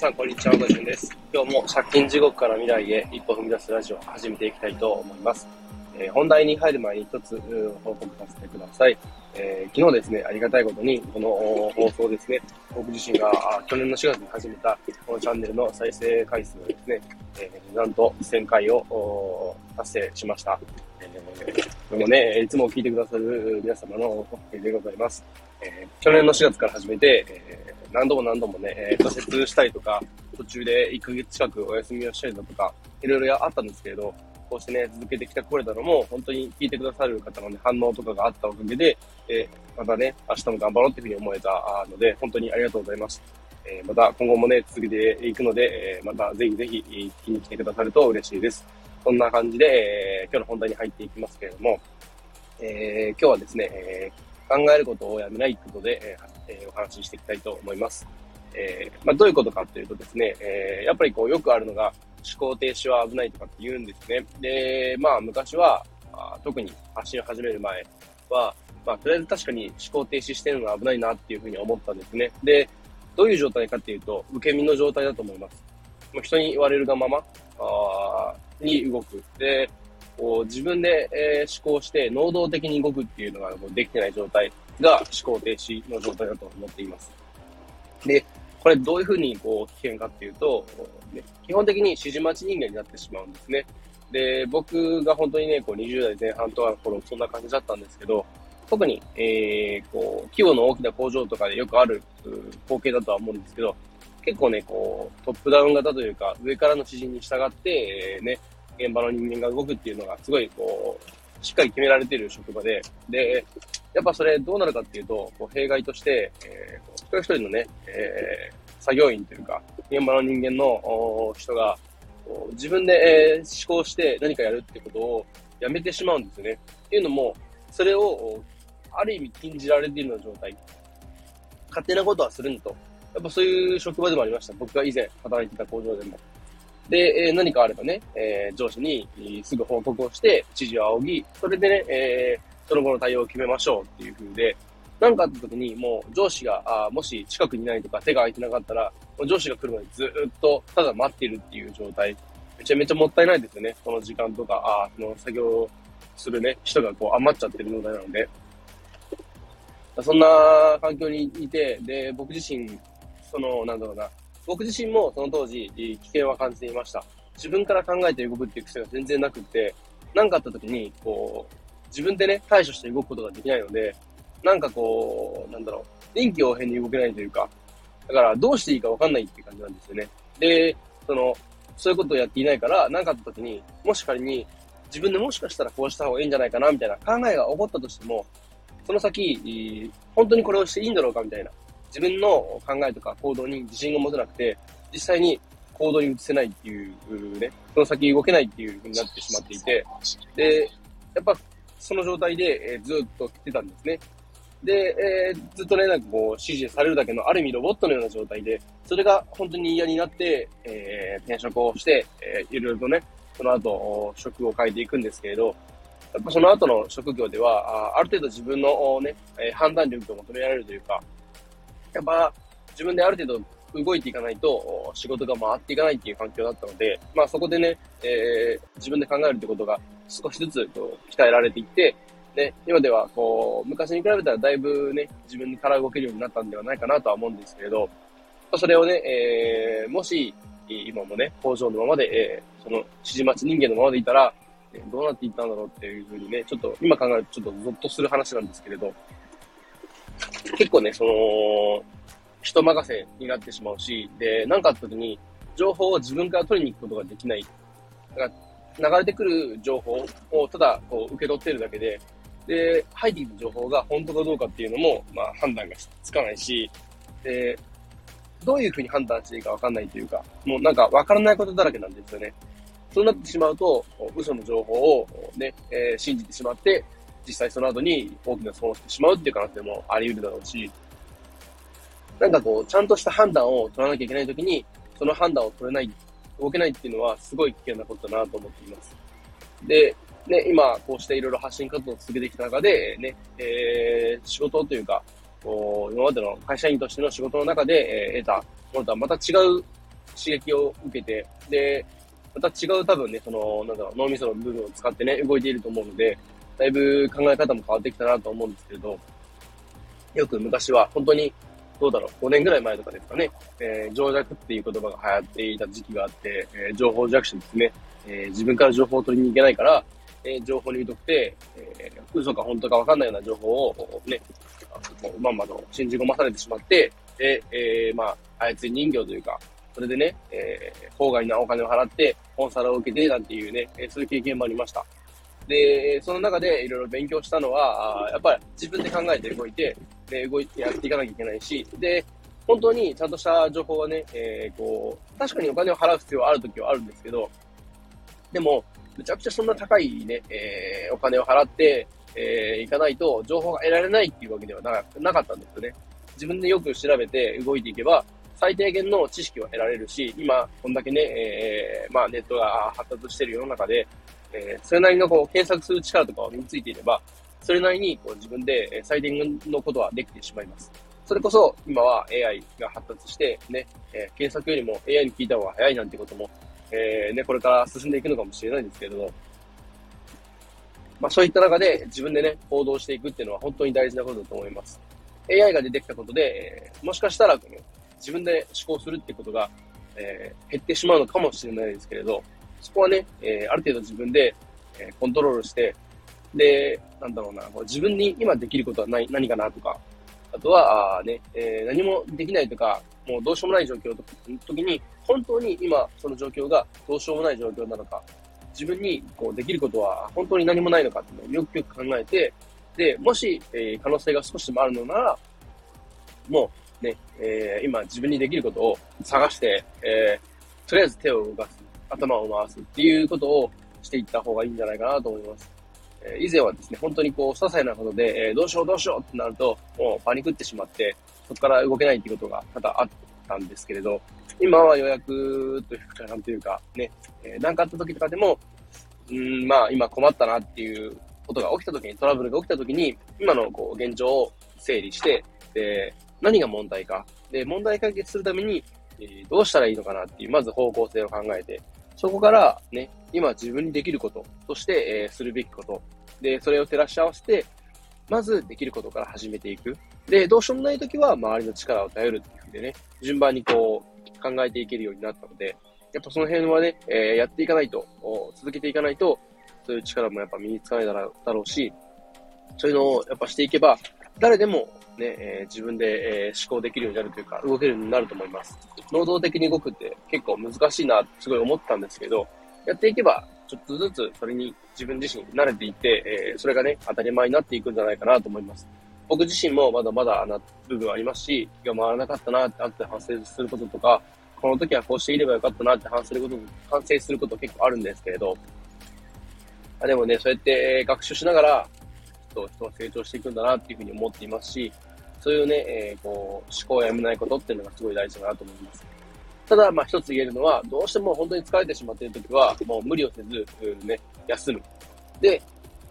さん、こんにちは。おじゅんです。今日も借金地獄から未来へ一歩踏み出すラジオを始めていきたいと思います。えー、本題に入る前に一つ報告させてください。えー、昨日ですね、ありがたいことに、この放送ですね、僕自身が去年の4月に始めたこのチャンネルの再生回数をですね、えー、なんと1000回を達成しました。えー、でもね、いつも聞いてくださる皆様のおかげでございます。えー、去年の4月から始めて、えー、何度も何度もね、えー、挫折したりとか、途中で1ヶ月近くお休みをしたりだとか、いろいろあったんですけれど、こうしてね、続けてきてこれたのも、本当に聞いてくださる方の、ね、反応とかがあったおかげで、えー、またね、明日も頑張ろうっていうふうに思えたので、本当にありがとうございます。えー、また今後もね、続けていくので、えー、またぜひぜひ聞きに来てくださると嬉しいです。そんな感じで、え、今日の本題に入っていきますけれども、え、今日はですね、え考えることをやめないということで、えー、えお話ししていきたいと思います。えー、まあ、どういうことかっていうとですね、えー、やっぱりこうよくあるのが思考停止は危ないとかって言うんですね。で、まあ昔は、あ特に発信を始める前は、まあとりあえず確かに思考停止してるのが危ないなっていうふうに思ったんですね。で、どういう状態かっていうと、受け身の状態だと思います。もう人に言われるがままあに動く。で、こう自分で、えー、思考して能動的に動くっていうのがもうできてない状態が思考停止の状態だと思っています。で、これどういうふうにこう危険かっていうと、ね、基本的に指示待ち人間になってしまうんですね。で、僕が本当にね、こう20代前半とかの頃そんな感じだったんですけど、特に、えー、こう、規模の大きな工場とかでよくある光景だとは思うんですけど、結構ね、こう、トップダウン型というか、上からの指示に従って、えー、ね、現場の人間が動くっていうのが、すごい、こう、しっかり決められている職場で、で、やっぱそれどうなるかっていうと、こう弊害として、えー、一人一人のね、えー、作業員というか、現場の人間の人が、自分で、えー、思考して何かやるってことをやめてしまうんですよね。っていうのも、それを、ある意味禁じられているような状態。勝手なことはするんと。やっぱそういう職場でもありました。僕が以前働いてた工場でも。で、え何かあればね、え上司にすぐ報告をして、指示を仰ぎ、それでね、えその後の対応を決めましょうっていう風で、何かあった時にもう上司が、あもし近くにいないとか手が空いてなかったら、上司が来るまでずっとただ待ってるっていう状態。めちゃめちゃもったいないですよね。この時間とか、あその作業するね、人がこう余っちゃってる状態なので。そんな環境にいて、で、僕自身、その、なんだろうな、僕自身もその当時、危険は感じていました。自分から考えて動くっていう癖が全然なくって、何かあった時に、こう、自分でね、対処して動くことができないので、なんかこう、なんだろう、臨機応変に動けないというか、だからどうしていいかわかんないって感じなんですよね。で、その、そういうことをやっていないから、何かあった時に、もし仮に自分でもしかしたらこうした方がいいんじゃないかな、みたいな考えが起こったとしても、その先、本当にこれをしていいんだろうか、みたいな。自分の考えとか行動に自信が持てなくて、実際に行動に移せないっていうね、その先動けないっていう風になってしまっていて、で、やっぱその状態で、えー、ずっと来てたんですね。で、えー、ずっとね、なんかこう、指示されるだけのある意味ロボットのような状態で、それが本当に嫌になって、えー、転職をして、えー、いろいろとね、その後、職を変えていくんですけれど、やっぱその後の職業では、あある程度自分のね、判断力を求められるというか、やっぱ自分である程度動いていかないと仕事が回っていかないっていう環境だったので、まあそこでね、えー、自分で考えるってことが少しずつこう鍛えられていって、で、今ではこう、昔に比べたらだいぶね、自分から動けるようになったんではないかなとは思うんですけれど、それをね、えー、もし、今もね、工場のままで、えー、その、指示待ち人間のままでいたら、どうなっていったんだろうっていうふうにね、ちょっと今考えるとちょっとゾッとする話なんですけれど、結構ね、その、人任せになってしまうし、で、なんかあった時に、情報を自分から取りに行くことができない。だから流れてくる情報をただこう受け取ってるだけで、で、入ってきた情報が本当かどうかっていうのも、まあ判断がつかないし、で、どういうふうに判断していいかわかんないというか、もうなんかわからないことだらけなんですよね。そうなってしまうと、嘘の情報をね、えー、信じてしまって、実際その後に大きな損をしてしまうっていう可能性もあり得るだろうし、なんかこう、ちゃんとした判断を取らなきゃいけないときに、その判断を取れない、動けないっていうのはすごい危険なことだなと思っています。で、ね、今、こうしていろいろ発信活動を続けてきた中で、ね、えー、仕事というか、こう、今までの会社員としての仕事の中で、えー、得たものとはまた違う刺激を受けて、で、また違う多分ね、その、なんだろう、脳みその部分を使ってね、動いていると思うので、だいぶ考え方も変わってきたなと思うんですけど、よく昔は本当に、どうだろう、5年ぐらい前とかですかね、えー、情弱っていう言葉が流行っていた時期があって、えー、情報弱者ですね、えー、自分から情報を取りに行けないから、えー、情報に疎くて、えー、嘘か本当かわかんないような情報をね、もうまんまの信じ込まされてしまって、で、えー、まあ、操り人形というか、それでね、えー、法外なお金を払って、コンサルを受けて、なんていうね、え、そういう経験もありました。で、その中でいろいろ勉強したのは、やっぱり自分で考えて動いて、で、動いてやっていかなきゃいけないし、で、本当にちゃんとした情報はね、えー、こう、確かにお金を払う必要はあるときはあるんですけど、でも、むちゃくちゃそんな高いね、えー、お金を払って、えー、行かないと情報が得られないっていうわけではななかったんですよね。自分でよく調べて動いていけば、最低限の知識を得られるし、今、こんだけね、えー、まあネットが発達している世の中で、えー、それなりのこう検索する力とかを身についていれば、それなりにこう自分で最低限のことはできてしまいます。それこそ今は AI が発達してね、えー、検索よりも AI に聞いた方が早いなんてことも、えー、ね、これから進んでいくのかもしれないんですけれども、まあそういった中で自分でね、行動していくっていうのは本当に大事なことだと思います。AI が出てきたことで、え、もしかしたらこの自分で思考するってことが、え、減ってしまうのかもしれないですけれど、そこはね、えー、ある程度自分で、えー、コントロールして、で、なんだろうな、自分に今できることは何何かなとか、あとは、あね、えー、何もできないとか、もうどうしようもない状況の時に、本当に今その状況がどうしようもない状況なのか、自分にこうできることは本当に何もないのかっていうのをよくよく考えて、で、もし、えー、可能性が少しでもあるのなら、もうね、えー、今自分にできることを探して、えー、とりあえず手を動かす、頭を回すっていうことをしていった方がいいんじゃないかなと思います。え以前はですね、本当にこう、些細なことで、えどうしようどうしようってなると、もうパニクってしまって、そこから動けないっていうことが多々あったんですけれど、今は予約というか、なんというか、ね、えー、かあった時とかでも、うん、まあ今困ったなっていうことが起きた時に、トラブルが起きた時に、今のこう現状を整理して、で、何が問題か、で、問題解決するために、え、どうしたらいいのかなっていう、まず方向性を考えて、そこからね、今自分にできること、そして、えー、するべきこと、で、それを照らし合わせて、まずできることから始めていく。で、どうしようもないときは周りの力を頼るっていうふうでね、順番にこう考えていけるようになったので、やっぱその辺はね、えー、やっていかないと、続けていかないと、そういう力もやっぱ身につかないだろうし、そういうのをやっぱしていけば、誰でもね、えー、自分で、えー、思考できるようになるというか、動けるようになると思います。能動的に動くって結構難しいな、すごい思ったんですけど、やっていけば、ちょっとずつそれに自分自身慣れていって、えー、それがね、当たり前になっていくんじゃないかなと思います。僕自身もまだまだな部分ありますし、気が回らなかったなってあって反省することとか、この時はこうしていればよかったなって反省すること、反省すること結構あるんですけれど、あでもね、そうやって学習しながら、と人は成長していくんだなっていうふうに思っていますし、そういうね、えー、こう、思考をやめないことっていうのがすごい大事だなと思います。ただ、まあ一つ言えるのは、どうしても本当に疲れてしまっているときは、もう無理をせず、ね、休む。で、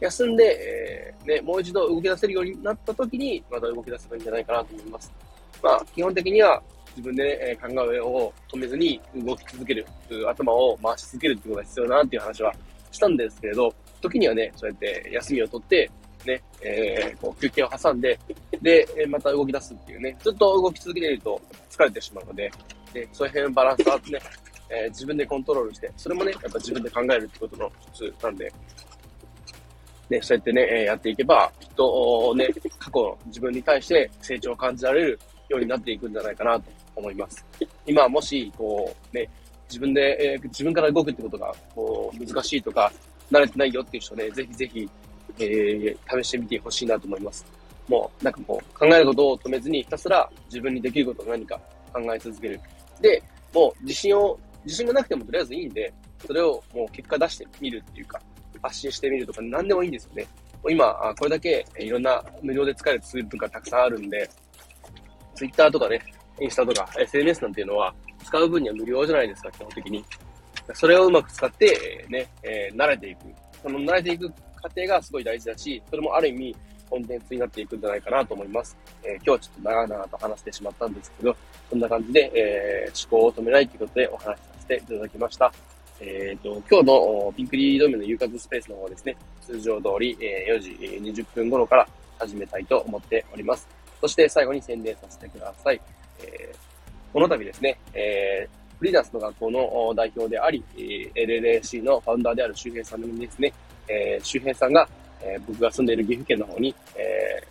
休んで、えー、ね、もう一度動き出せるようになったときに、また動き出せばいいんじゃないかなと思います。まあ、基本的には、自分でね、え考えを止めずに動き続ける、頭を回し続けるっていうことが必要だなっていう話はしたんですけれど、時にはね、そうやって休みを取って、ね、えー、こう休憩を挟んで、で、また動き出すっていうね、ずっと動き続けていると疲れてしまうので、で、そういう辺のバランスはね、えー、自分でコントロールして、それもね、やっぱ自分で考えるってことの一つなんで、ね、そうやってね、えやっていけば、きっと、ね、過去の自分に対して成長を感じられるようになっていくんじゃないかなと思います。今、もし、こう、ね、自分で、えー、自分から動くってことが、こう、難しいとか、慣れてないよっていう人ね、ぜひぜひ、えー、試してみてほしいなと思います。もう、なんかこう、考えることを止めずに、ひたすら自分にできることを何か考え続ける。で、もう自信を、自信がなくてもとりあえずいいんで、それをもう結果出してみるっていうか、発信してみるとか何でもいいんですよね。もう今、これだけいろんな無料で使えるツールがたくさんあるんで、Twitter とかね、インスタとか SNS なんていうのは使う分には無料じゃないですか、基本的に。それをうまく使って、ね、えー、慣れていく。その慣れていく過程がすごい大事だし、それもある意味、コンテンツになっていくんじゃないかなと思います。えー、今日はちょっと長々と話してしまったんですけど、こんな感じで、えー、思考を止めないということでお話しさせていただきました。えっ、ー、と、今日のピンクリードメの有活スペースの方ですね、通常通り、え、4時20分頃から始めたいと思っております。そして最後に宣伝させてください。え、この度ですね、えー、フリーランスの学校の代表であり、LLAC のファウンダーである周平さんにですね、えー、周平さんが、えー、僕が住んでいる岐阜県の方に、え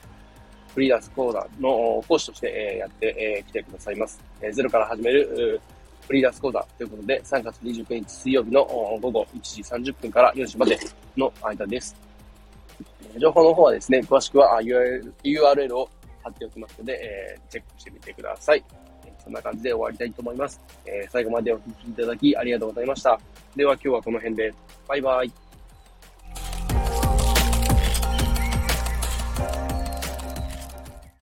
ー、フリーランス講座の講師として、えー、やってき、えー、てくださいます。えー、ゼロから始めるフリーランス講座ということで、3月29日水曜日の午後1時30分から4時までの間です。情報の方はですね、詳しくは URL, URL を貼っておきますので、えー、チェックしてみてください。そんな感じで終わりたいと思います。えー、最後までお聴きいただきありがとうございました。では今日はこの辺で。バイバイ。